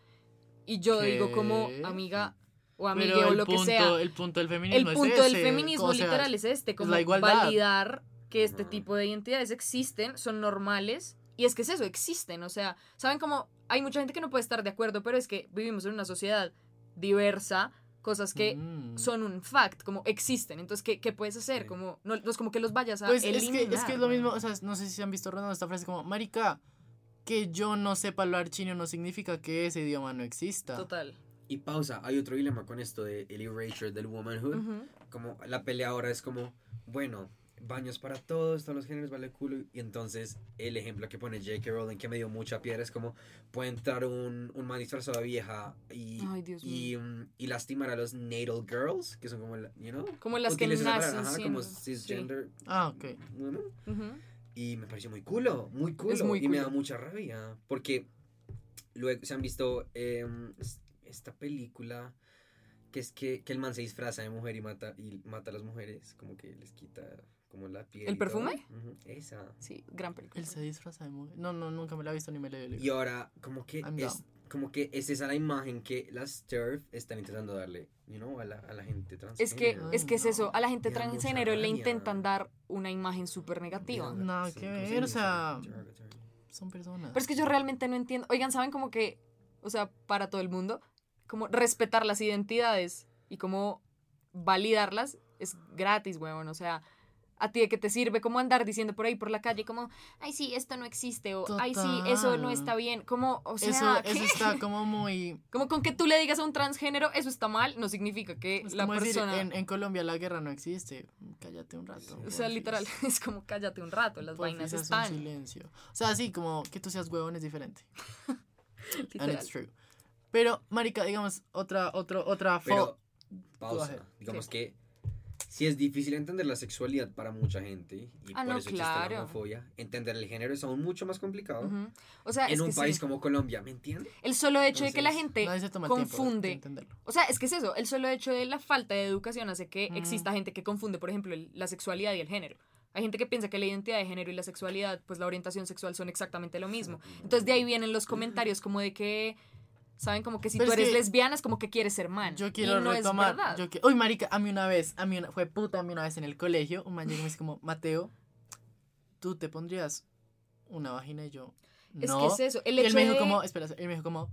S4: Y yo digo como amiga o
S2: Pero
S4: o
S2: el
S4: lo
S2: punto,
S4: que sea.
S2: el punto del
S4: El
S2: feminismo
S4: punto
S2: es
S4: del
S2: ese,
S4: feminismo
S2: sea,
S4: literal es este, como
S2: la
S4: validar que este tipo de identidades existen, son normales. Y es que es eso, existen. O sea, ¿saben cómo? Hay mucha gente que no puede estar de acuerdo, pero es que vivimos en una sociedad diversa, cosas que
S2: Mm.
S4: son un fact, como existen. Entonces, ¿qué, qué puedes hacer?
S3: Sí.
S4: Como, no, no es como que los vayas a
S2: Pues es que,
S4: eliminar.
S2: es que es lo mismo, o sea, no sé si se han visto rondando esta frase como, marica, que yo no sepa hablar chino no significa que ese idioma no exista.
S4: Total.
S3: Y pausa, hay otro dilema con esto de el erasure del womanhood.
S4: Ujú.
S3: Como la pelea ahora es como, bueno, baños para todos, todos los géneros vale culo. Y entonces el ejemplo que pone J.K. Rowling que me dio mucha piedra es como, puede entrar un, un man disfrazado de vieja y,
S4: Ay, Dios
S3: y, mm, y lastimar a los natal girls, que son como, la- you know,
S4: Como las que nacen
S3: palabra, ajá,
S4: siendo.
S3: como cisgender
S2: Ah, ok.
S3: Y me pareció muy culo, muy culo.
S4: muy
S3: y me da mucha rabia. Porque luego se han visto em, es- esta película que es que, que el man se disfraza de mujer y mata, y mata a las mujeres. Como que les quita como la piel.
S4: ¿El perfume?
S3: Esa.
S4: Sí, gran película.
S2: Él se disfraza de mujer. No, no, nunca me la he visto ni me la he leído.
S3: Y ahora, como que
S2: I'm
S3: es,
S2: down.
S3: como que es esa la imagen que las TERF están intentando darle, you know, a la, a la gente trans.
S4: Es que,
S2: Ay,
S4: es que es
S2: no.
S4: eso, a la gente transgénero le intentan dar una imagen súper negativa.
S2: Nada que ver, o sea- Son personas.
S4: Pero es que yo realmente no entiendo. Oigan, ¿saben como que, o sea, para todo el mundo, como respetar las identidades y como validarlas es gratis, weón. O sea, a ti de qué te sirve como andar diciendo por ahí por la calle como, ay, sí, esto no existe o, ay, sí, eso no
S2: Total.
S4: está bien. Como, o sea,
S2: eso,
S4: ¿qué?
S2: eso está como muy...
S4: como con que tú le digas a un transgénero, eso está mal, no significa que
S2: Es
S4: la
S2: como decir,
S4: persona...
S2: en, en Colombia la guerra no existe. Cállate un rato.
S4: O sea,
S2: porfis.
S4: literal, es como cállate un rato, las
S2: Porfis,
S4: vainas
S2: haz un
S4: están.
S2: silencio. O sea, sí, como que tú seas huevón es diferente. And it's true. Pero, marica, digamos, otra, otro, otra
S3: Pero, pausa. Digamos
S4: Sí.
S3: que si es difícil entender la sexualidad para mucha gente y
S4: Ah,
S3: por
S4: no,
S3: eso existe
S4: claro.
S3: la homofobia, entender el género es aún mucho más complicado.
S4: O sea,
S3: en
S4: es
S3: un
S4: que sí.
S3: país como Colombia, ¿me entiendes?
S4: El solo hecho de que la gente confunde.
S2: entenderlo.
S4: O sea, es que es eso. El solo hecho de la falta de educación hace que exista gente que confunde, por ejemplo, el- la sexualidad y el género. Hay gente que piensa que la identidad de género y la sexualidad, pues la orientación sexual son exactamente lo mismo. Entonces de ahí vienen los comentarios como de que, ¿saben? Como que si
S2: Pero
S4: tú
S2: es
S4: eres
S2: que
S4: lesbiana es como que quieres ser man.
S2: Yo
S4: Y
S2: quiero
S4: no
S2: retomar.
S4: Es verdad.
S2: Yo que, uy, marica, a mí una vez, a mí una, fue puta, a mí una vez en el colegio, un man llegó y me dice como, Mateo, ¿tú te pondrías una vagina? Y yo,
S4: Es
S2: no.
S4: que es eso. El
S2: y él
S4: hecho
S2: me dijo
S4: de...
S2: como, espera, él me dijo como,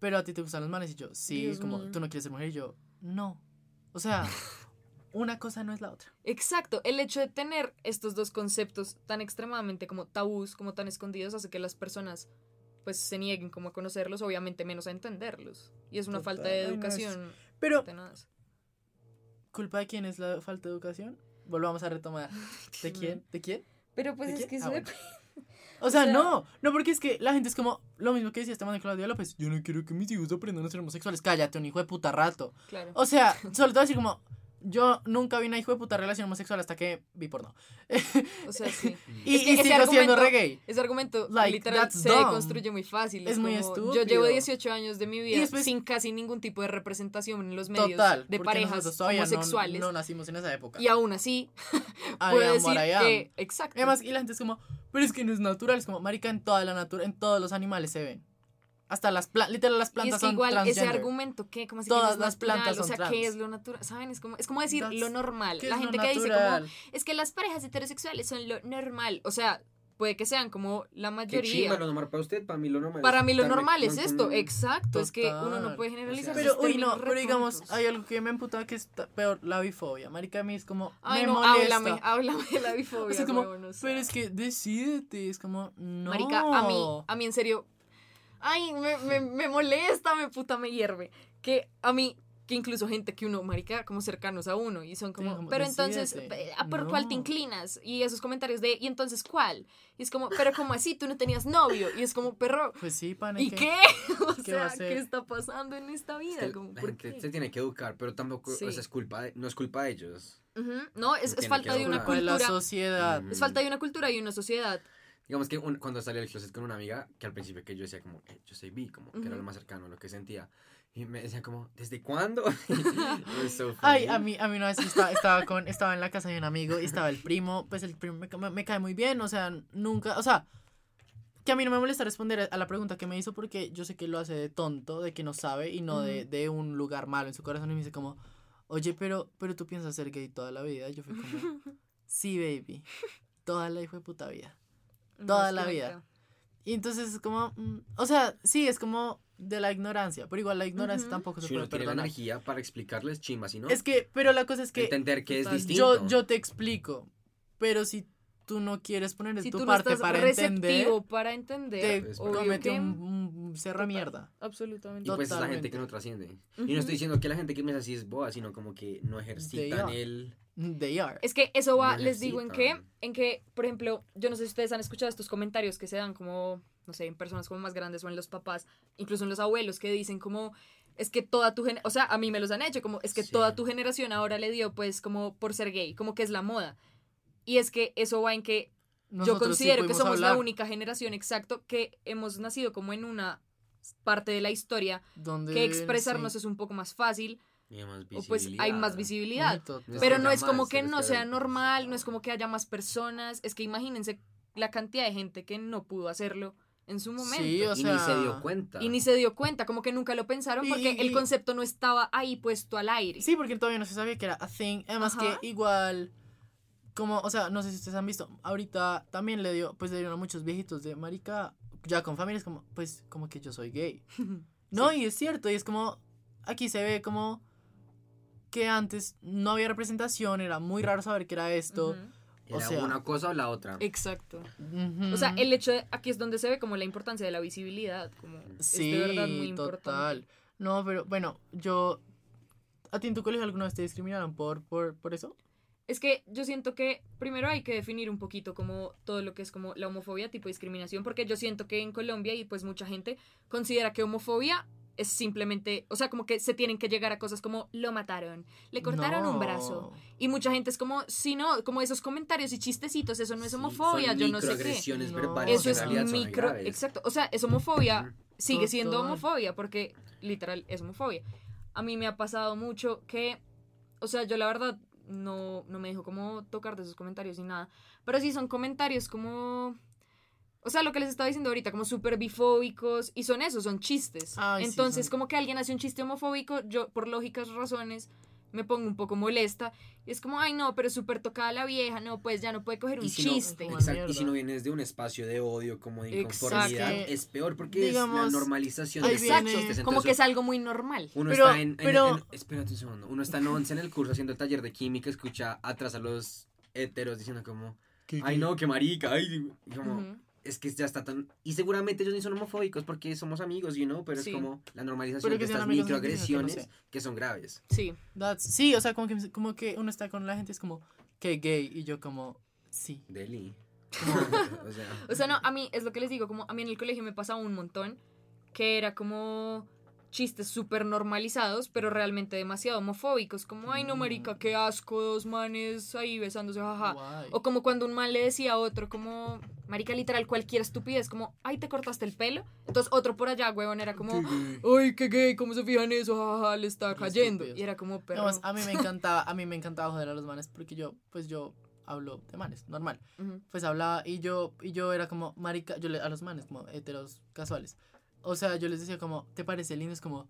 S2: pero a ti te gustan los manes y yo, sí,
S4: Dios
S2: como,
S4: mío.
S2: tú no quieres ser mujer y yo, no. O sea, una cosa no es la otra.
S4: Exacto, el hecho de tener estos dos conceptos tan extremadamente como tabús, como tan escondidos, hace que las personas pues se nieguen como a conocerlos, obviamente menos a entenderlos. Y es una
S2: Total,
S4: falta de
S2: ay, no, es-
S4: educación
S2: Pero,
S4: tenaz.
S2: ¿culpa de quién es la falta de educación? Volvamos a retomar. ¿De quién? ¿De quién?
S4: Pero pues
S2: ¿De
S4: es
S2: quién?
S4: que eso
S2: Ah, bueno. O sea,
S4: sea-
S2: no, no, porque es que la gente es como lo mismo que decía este man de Claudia López. Yo no quiero que mis hijos aprendan a ser homosexuales. Cállate, un hijo de puta rato.
S4: Claro.
S2: O sea, solo te voy a decir como, yo nunca vi una hijo de puta relación homosexual hasta que vi porno.
S4: O sea, sí.
S2: Y,
S4: Es que
S2: y
S4: ese
S2: sigo siendo reggae.
S4: Ese argumento
S2: Like,
S4: literal se
S2: dumb.
S4: construye muy fácil.
S2: Es muy
S4: como, Yo
S2: estúpido.
S4: llevo 18 años de mi vida
S2: después-
S4: sin casi ningún tipo de representación en los medios
S2: Total.
S4: de parejas
S2: no-
S4: homosexuales.
S2: No, nacimos en esa época.
S4: y aún así, puedo decir que... Exacto.
S2: Además, y la gente es como, pero es que no es natural. Es como, marica, en toda la natura, en todos los animales se ven. Hasta las plantas, literal, las
S4: y
S2: plantas
S4: es que
S2: son
S4: igual ese argumento que como así
S2: Todas
S4: que no es
S2: las plantas son
S4: o sea
S2: trans.
S4: qué es lo natural saben es como es como decir
S2: That's-
S4: lo normal
S2: ¿Qué
S4: la gente que dice como es que las parejas heterosexuales son lo normal o sea puede que sean como la mayoría
S3: lo normal para usted, para mí lo normal.
S4: para mí lo normal es esto
S3: con-
S4: exacto es que uno no puede generalizar
S3: sea,
S2: Pero, uy, no, pero digamos, hay algo que me emputa que es peor, la bifobia. Marica, a mí es como,
S4: Ay,
S2: me
S4: no,
S2: molesta.
S4: háblame, háblame de la bifobia.
S2: O sea, como, pero es que decídete, es como, no.
S4: Marica, a mí, a mí en serio, ay, me, me, me molesta, me puta, me hierve. Que a mí, que incluso gente que uno, marica, como cercanos a uno, y son como,
S2: como,
S4: pero entonces. ¿a por cuál te
S2: No.
S4: inclinas? Y esos comentarios de, ¿y entonces cuál? Y es como, pero como así, tú no tenías novio. Y es como, perro,
S2: Pues sí, pana.
S4: ¿y
S2: que-
S4: qué? O
S2: ¿Qué va a
S4: sea,
S2: ser?
S4: ¿qué está pasando en esta vida?
S3: Usted-
S4: Como,
S3: la
S4: ¿por
S3: gente
S4: qué?
S3: se tiene que educar, pero tampoco,
S4: Sí.
S3: o sea, es culpa de- no es culpa de ellos.
S4: Ujú, No, es, es falta
S3: que
S4: de una.
S2: Culpa de la
S4: cultura.
S2: sociedad.
S4: Es falta de una cultura y una sociedad.
S3: Digamos que un- cuando salí del closet con una amiga, que al principio que yo decía como, eh, yo soy bi, como que era lo más cercano a lo que sentía. Y me decían como, ¿desde cuándo? So
S2: Ay, a mí, a mí una vez estaba, estaba, con, estaba en la casa de un amigo y estaba el primo, pues el primo me, me cae muy bien, o sea, nunca, o sea, que a mí no me molesta responder a la pregunta que me hizo porque yo sé que lo hace de tonto, de que no sabe y no de, de un lugar malo en su corazón y me dice como, oye, pero, pero tú piensas ser gay toda la vida. Y yo fui como, sí, baby, toda la hijo de puta vida. Toda la vida. Y entonces es como, mm, o sea, sí, es como de la ignorancia, pero igual la ignorancia
S4: Ujú.
S2: tampoco se
S3: Si uno
S2: puede
S3: tiene la
S2: perdonar.
S3: energía para explicarles chimba, si no,
S2: Es que, pero la cosa es que
S3: entender que es
S4: Total.
S3: distinto.
S2: yo, yo te explico, pero si tú no quieres poner de
S4: Si
S2: tu
S4: tú no
S2: parte
S4: estás
S2: para entender,
S4: receptivo para entender,
S2: te
S3: Es
S4: obvio
S2: comete
S4: que-
S2: un, un cerra mierda.
S4: Absolutamente.
S3: Y pues es la gente que no trasciende. Y
S4: Ujú.
S3: no estoy diciendo que la gente que piensa así es boa, sino como que no ejercitan
S2: are.
S3: el...
S2: They are.
S4: Es que eso va, les digo en qué,
S3: necesitan.
S4: en que, por ejemplo, yo no sé si ustedes han escuchado estos comentarios que se dan como, no sé, en personas como más grandes o en los papás, incluso en los abuelos, que dicen como, es que toda tu generación, o sea, a mí me los han hecho, como, es que
S3: Sí.
S4: toda tu generación ahora le dio, pues, como por ser gay, como que es la moda. Y es que eso va en que yo
S2: Nosotros sí
S4: considero que
S2: pudimos
S4: somos la
S2: hablar
S4: única generación, exacto, que hemos nacido como en una parte de la historia
S2: donde,
S4: que expresarnos
S2: sí,
S4: es un poco más fácil
S3: hay más
S4: o pues hay más
S3: visibilidad.
S4: Pero no es como que no sea normal, no es como que haya más personas, es que imagínense la cantidad de gente que no pudo hacerlo en su momento.
S2: Sí, o
S3: y
S2: sea,
S3: ni se dio cuenta.
S4: y ni se dio cuenta, como que nunca lo pensaron porque
S2: Y-
S4: el concepto no estaba ahí puesto al aire.
S2: Sí, porque todavía no se sabía que era a thing. Además
S4: Ajá.
S2: que igual, como, o sea, no sé si ustedes han visto, ahorita también le dio, pues le dieron a muchos viejitos de marica, ya con familias como, pues como que yo soy gay. No, y es cierto, y es como, aquí se ve como que antes no había representación, era muy raro saber que era esto. O
S3: Era
S2: sea-
S3: una cosa o la otra.
S4: Exacto. O sea, el hecho de, aquí es donde se ve como la importancia de la visibilidad, como
S2: Sí,
S4: es de verdad muy
S2: total.
S4: importante.
S2: No, pero bueno, yo... ¿A ti en tu colegio alguna vez te discriminaron por, por, por eso?
S4: Es que yo siento que primero hay que definir un poquito como todo lo que es como la homofobia, tipo discriminación, porque yo siento que en Colombia y pues mucha gente considera que homofobia es simplemente, o sea, como que se tienen que llegar a cosas como lo mataron, le cortaron un brazo. Y mucha gente es como, si no, como esos comentarios y chistecitos, eso no es
S3: Sí,
S4: homofobia,
S3: son
S4: yo no sé qué.
S2: No.
S4: Eso es micro, exacto, o sea, es homofobia, sigue siendo homofobia, porque literal es homofobia. A mí me ha pasado mucho que, o sea, yo la verdad no, no me dejo como tocar de esos comentarios ni nada, pero sí son comentarios como, o sea, lo que les estaba diciendo ahorita, como súper bifóbicos, y son eso, son chistes.
S2: Ay, sí,
S4: Entonces,
S2: son-
S4: como que alguien hace un chiste homofóbico, yo por lógicas razones me pongo un poco molesta, y es como, ay no, pero súper tocada la vieja, no, pues ya no puede coger un
S3: si
S4: chiste.
S3: Exacto, y si no vienes de un espacio de odio, como de
S4: Exacto.
S3: inconformidad, es peor porque
S2: digamos,
S3: es la normalización de esos chistes.
S4: como que
S3: entonces
S4: es algo muy normal.
S3: Uno
S2: Pero-
S3: está en, en-
S2: pero-
S3: en- espérate un segundo, uno está en 11 en el curso haciendo el taller de química, escucha atrás a los heteros diciendo como, ay no, qué marica, ay, como. Es que ya está tan, y seguramente ellos ni son homofóbicos porque somos amigos, you know, pero
S4: Sí.
S3: es como la normalización de estas
S2: que no
S3: microagresiones que son graves.
S4: Sí.
S2: That's- sí, o sea, como que, como que uno está con la gente, es como, que gay, y yo como, sí.
S3: Deli. o sea,
S4: O sea, no, a mí es lo que les digo, como a mí en el colegio me pasaba un montón, que era como chistes súper normalizados, pero realmente demasiado homofóbicos, como, ay no, marica, qué asco, dos manes ahí besándose, jaja.
S2: Guay.
S4: O como cuando un man le decía a otro, como, marica, literal, cualquier estupidez, como, ay, te cortaste el pelo. Entonces otro por allá, huevón, era como, ay, qué gay, ¿cómo se fijan eso? Jaja, le está cayendo. Y era como, pero...
S2: Además, a mí me encantaba, a mí me encantaba joder a los manes, porque yo, pues yo hablo de manes, normal. Pues hablaba, y yo, y yo era como, marica, yo le, a los manes, como heteros casuales. O sea, yo les decía como, ¿te parece lindo? Es como,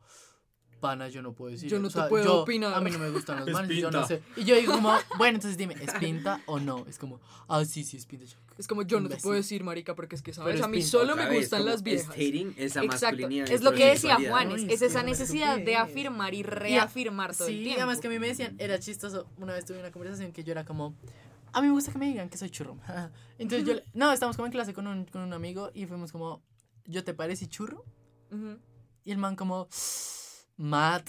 S2: pana, yo no puedo decir.
S4: Yo no
S2: o
S4: te
S2: sea,
S4: puedo
S2: yo-
S4: opinar.
S2: A mí no me gustan los
S3: Es
S2: manes, yo no
S3: pinta.
S2: sé. Y yo digo como, bueno, entonces dime, ¿es pinta o no? Es como, ah, sí, sí, es pinta. Yo,
S4: Es como, yo no te
S2: Imbécil.
S4: puedo decir, marica, porque es que,
S2: Pero
S4: ¿sabes?
S2: es
S4: A mí
S2: pinta.
S4: solo
S3: Otra
S4: me
S3: vez,
S4: gustan las viejas.
S3: stating esa
S4: Exacto.
S3: masculinidad.
S4: Es lo que
S3: de
S4: decía. Juanes, es esa necesidad de afirmar y reafirmar todo el
S2: Sí,
S4: tiempo.
S2: además que a mí me decían, era chistoso. Una vez tuve una conversación que yo era como, a mí me gusta que me digan que soy churro. Entonces yo, no, estábamos como en clase con un, con un amigo y fuimos como, ¿yo te parece churro?
S4: Ujú.
S2: Y el man como, Matt,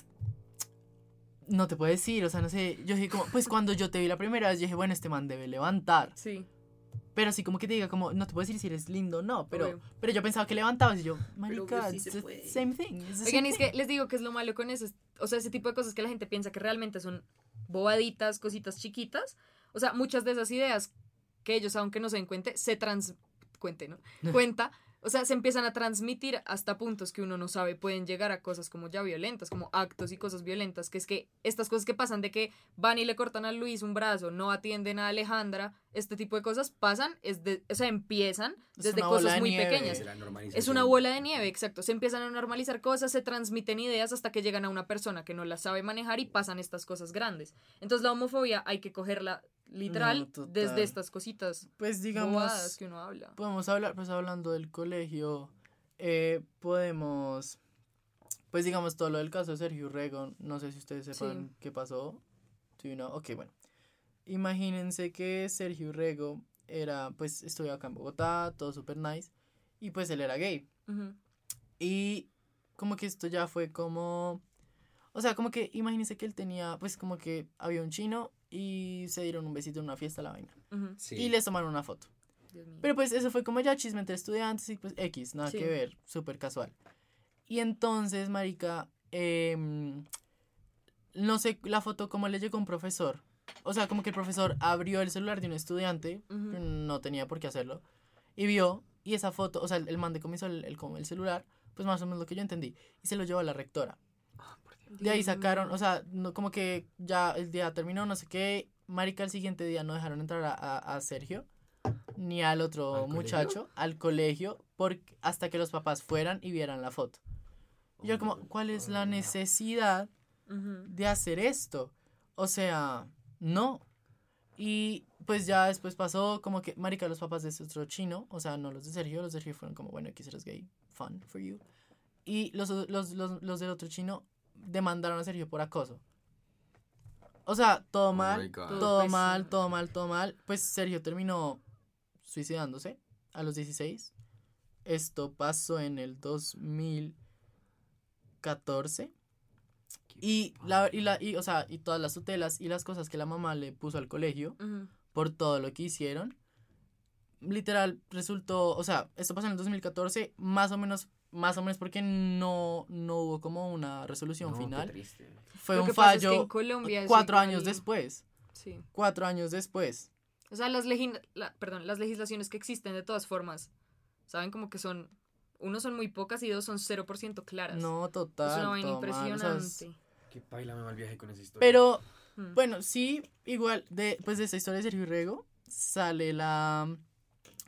S2: no te puedo decir, o sea, no sé. Yo dije como, pues cuando yo te vi la primera vez, yo dije, bueno, este man debe levantar.
S4: Sí.
S2: Pero así como que te diga como, no te puedo decir si eres lindo o no, pero,
S4: Obvio.
S2: pero yo pensaba que levantabas y yo, marica,
S3: sí
S2: it's
S3: se
S2: the
S3: puede".
S2: same thing. it's the
S4: Oigan,
S2: same
S4: es
S2: thing".
S4: que les digo que es lo malo con eso. es- O sea, ese tipo de cosas que la gente piensa que realmente son bobaditas, cositas chiquitas. O sea, muchas de esas ideas que ellos, aunque no se den cuenta, se trans... Cuente, ¿no? Cuenta. O sea, se empiezan a transmitir hasta puntos que uno no sabe. Pueden llegar a cosas como ya violentas, como actos y cosas violentas. Que es que estas cosas que pasan de que van y le cortan a Luis un brazo, no atienden a Alejandra, este tipo de cosas pasan, es de, o sea, empiezan
S2: Es
S4: desde cosas
S2: de
S4: muy
S2: nieve.
S4: pequeñas. Es una bola de nieve, exacto. Se empiezan a normalizar cosas, se transmiten ideas hasta que llegan a una persona que no las sabe manejar y pasan estas cosas grandes. Entonces la homofobia hay que cogerla literal
S2: No,
S4: desde estas cositas
S2: Pues digamos,
S4: que uno habla.
S2: podemos hablar, pues hablando del colegio, eh, podemos, pues digamos todo lo del caso de Sergio Rego, no sé si ustedes sepan
S4: Sí.
S2: qué pasó. You know? Ok, bueno. Imagínense que Sergio Rego era, pues, estudiaba acá en Bogotá, todo súper nice, y pues él era gay. Y como que esto ya fue como... O sea, como que imagínense que él tenía, pues como que había un chino y se dieron un besito en una fiesta la vaina.
S4: Ujú.
S3: Sí.
S2: Y les tomaron una foto.
S4: Dios mío.
S2: Pero pues eso fue como ya chisme entre estudiantes y pues X, nada
S4: Sí.
S2: que ver, súper casual. Y entonces, marica, em, no sé la foto cómo le llegó a un profesor. O sea, como que el profesor abrió el celular de un estudiante,
S4: Ujú.
S2: no tenía por qué hacerlo, y vio, y esa foto, o sea, el, el man decomisó el, el, como el celular, pues más o menos lo que yo entendí, y se lo llevó a la rectora. De ahí sacaron, o sea, no, como que ya el día terminó, no sé qué. Marica, el siguiente día no dejaron entrar a, a- a Sergio ni al otro
S3: ¿Al
S2: muchacho al colegio porque, hasta que los papás fueran y vieran la foto. Y yo como, ¿cuál es la necesidad de hacer esto? O sea, no. Y pues ya después pasó como que, marica, los papás de ese otro chino, o sea, no los de Sergio, los de Sergio fueron como, bueno, aquí eres gay, fun for you. Y los, los, los, los del otro chino demandaron a Sergio por acoso. O sea, todo
S3: Oh
S2: mal, todo
S4: Todo
S2: mal, todo mal, todo mal. Pues Sergio terminó suicidándose a los 16. Esto pasó en el 2014. Y, la, y, la, y, o sea, y todas las tutelas y las cosas que la mamá le puso al colegio por todo lo que hicieron. Literal, resultó, o sea, esto pasó en el 2014, más o menos, más o menos porque no, no hubo como una resolución
S3: No, qué
S2: final.
S3: triste.
S2: Fue
S4: Lo
S2: un
S4: que pasa es que
S2: fallo
S4: en Colombia es
S2: cuatro años después.
S4: Sí.
S2: Cuatro años después.
S4: O sea, las, la- perdón, las legislaciones que existen de todas formas, ¿saben? Como que son, uno son muy pocas y dos son 0% claras.
S2: No, total.
S4: es una vaina
S2: todo mal, o sea,
S4: impresionante.
S2: es-
S3: Qué paila me mal viaje con esa historia.
S2: Pero
S4: Mm.
S2: Bueno, sí, igual, de, pues de esta historia de Sergio Rego sale la,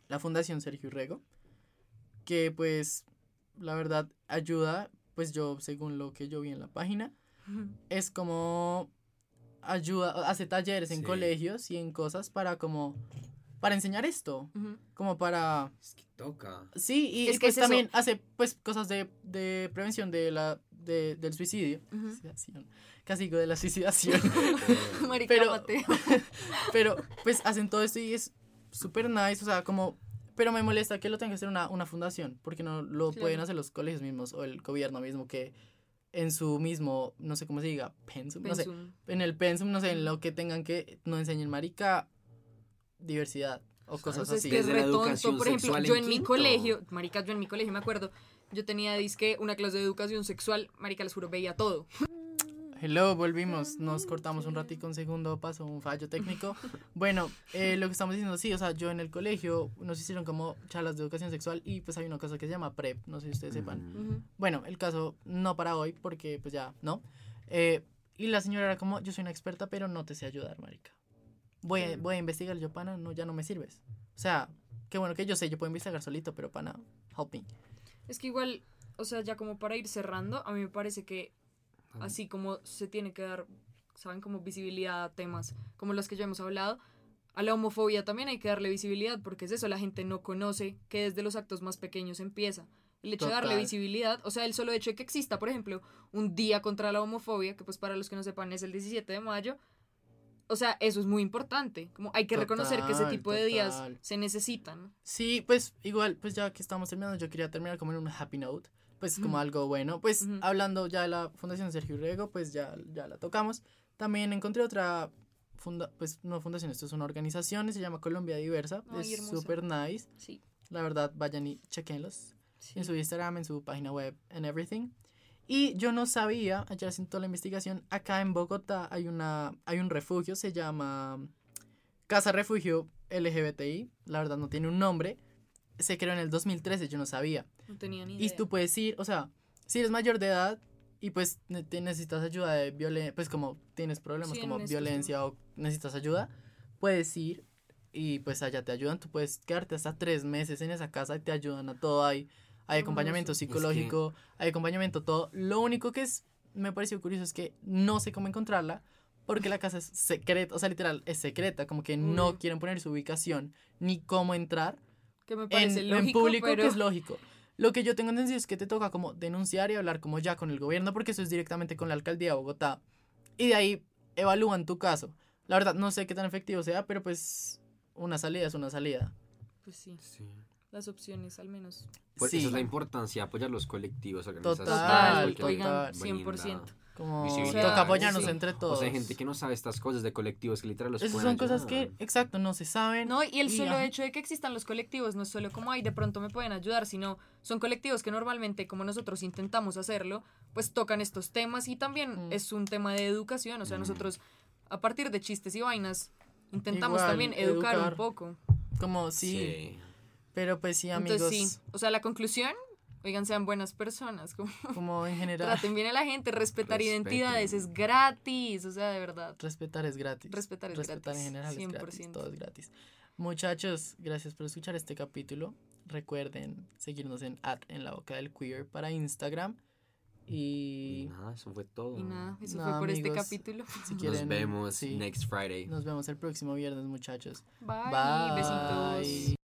S2: la Fundación Sergio Rego, que pues la verdad ayuda, pues yo, según lo que yo vi en la página, es como ayuda, hace talleres en
S3: Sí.
S2: colegios y en cosas para como, para enseñar esto, como para,
S3: Es que toca.
S2: sí, y
S4: Es que
S2: pues
S4: es eso.
S2: también hace pues cosas de, de prevención de la, de, del suicidio,
S4: Ujú.
S2: suicidación, casi digo de la suicidación. Pero-. Pero pues hacen todo esto y es súper nice, o sea, como... Pero me molesta que lo tenga que hacer una, una fundación, porque no lo
S4: Claro.
S2: pueden hacer los colegios mismos o el gobierno mismo que en su mismo, no sé cómo se diga, pensum, no sé, en el pensum, no sé, en lo que tengan que, no enseñen marica, diversidad o cosas
S4: O sea, es
S2: así.
S4: que es re tonto. Por ejemplo,
S3: sexual
S4: yo
S3: en
S4: en mi colegio, marica, yo en mi colegio me acuerdo, yo tenía disque una clase de educación sexual, marica, les juro, veía todo.
S2: Hello, volvimos, nos cortamos un ratico, un segundo, pasó un fallo técnico. Bueno, eh, lo que estamos diciendo, sí, o sea, yo en el colegio nos hicieron como charlas de educación sexual y pues hay una cosa que se llama PrEP, no sé si ustedes sepan.
S3: Ujú.
S4: Ujú.
S2: Bueno, el caso no para hoy porque pues ya, ¿no? Eh, y la señora era como, yo soy una experta, pero no te sé ayudar, marica. Voy a, voy a investigar, yo, pana, no, ya no me sirves. O sea, qué bueno que yo sé, yo puedo investigar solito, pero pana, help me.
S4: Es que igual, o sea, ya como para ir cerrando, a mí me parece que así como se tiene que dar, ¿saben? Como visibilidad a temas como los que ya hemos hablado. A la homofobia también hay que darle visibilidad porque es eso, la gente no conoce que desde los actos más pequeños empieza. El hecho de darle visibilidad, o sea, el solo hecho de que exista, por ejemplo, un día contra la homofobia, que pues para los que no sepan es el 17 de mayo, o sea, eso es muy importante. Como hay que reconocer que ese
S2: Total,
S4: tipo de días se necesitan.
S2: Sí, pues igual, pues ya que estamos terminando, yo quería terminar como en un happy note, pues como algo bueno. Pues hablando ya de la Fundación Sergio Rego, pues ya, ya la tocamos. También encontré otra, funda pues no fundación, esto es una organización, se llama Colombia Diversa,
S4: Ay,
S2: es súper nice.
S4: Sí.
S2: La verdad, vayan y chequenlos
S4: sí.
S2: en su Instagram, en su página web, en everything. Y yo no sabía, ayer haciendo toda la investigación, acá en Bogotá hay, una, hay un refugio, se llama Casa Refugio LGBTI, la verdad no tiene un nombre, se creó en el 2013, yo no sabía.
S4: No tenía ni
S2: Y
S4: idea.
S2: tú puedes ir, o sea, si eres mayor de edad y pues te necesitas ayuda de violencia, pues como tienes problemas
S4: Sí,
S2: como
S4: en
S2: violencia o necesitas ayuda, puedes ir y pues allá te ayudan, tú puedes quedarte hasta tres meses en esa casa y te ayudan a todo, hay, hay acompañamiento psicológico, hay acompañamiento todo. Lo único que es, me pareció curioso es que no sé cómo encontrarla porque la casa es secreta, o sea, literal, es secreta, como que no
S4: Uy.
S2: quieren poner su ubicación ni cómo entrar
S4: que me
S2: en,
S4: parece
S2: en
S4: lógico,
S2: público,
S4: pero...
S2: que es lógico. Lo que yo tengo entendido es que te toca como denunciar y hablar como ya con el gobierno, porque eso es directamente con la alcaldía de Bogotá. Y de ahí evalúan tu caso. La verdad, no sé qué tan efectivo sea, pero pues una salida es una salida.
S4: Pues sí,
S3: Sí.
S4: Las opciones al menos.
S3: Por
S2: Sí.
S3: eso es la importancia de apoyar los colectivos, organizaciones.
S2: Total,
S4: oigan,
S2: total.
S4: 100%.
S2: Como
S3: Visibilidad,
S2: toca apoyarnos
S4: sí.
S2: entre
S3: O
S2: todos.
S3: sea, hay gente que no sabe estas cosas de colectivos que literal los
S2: Esas son cosas que,
S3: ayudar.
S2: exacto, no se saben.
S4: No, y el solo
S2: ajá.
S4: hecho de que existan los colectivos no es solo como, ay, de pronto me pueden ayudar, sino son colectivos que normalmente, como nosotros intentamos hacerlo, pues tocan estos temas y también
S2: Mm.
S4: es un tema de educación, o sea,
S3: Mm.
S4: nosotros a partir de chistes y vainas intentamos
S2: Igual,
S4: también educar,
S2: educar.
S4: un poco.
S2: Como sí, pero pues sí, amigos,
S4: Entonces sí, o sea, la conclusión, oigan, sean buenas personas, como
S2: como en general,
S4: traten bien a la gente, respetar
S3: Respeten.
S4: identidades es gratis, o sea, de verdad.
S2: respetar es gratis.
S4: Respetar es
S2: Respetar
S4: gratis,
S2: en general es gratis,
S4: 100%.
S2: todo es gratis. Muchachos, gracias por escuchar este capítulo. Recuerden seguirnos en at en la boca del queer para Instagram
S3: Y
S2: y
S3: nada, eso fue todo.
S4: Y nada, eso
S2: Nada,
S4: fue por este
S2: amigos.
S4: capítulo.
S2: si
S3: Nos vemos
S2: sí,
S3: next Friday.
S2: nos vemos el próximo viernes, muchachos.
S4: Bye,
S2: Bye.
S4: besitos.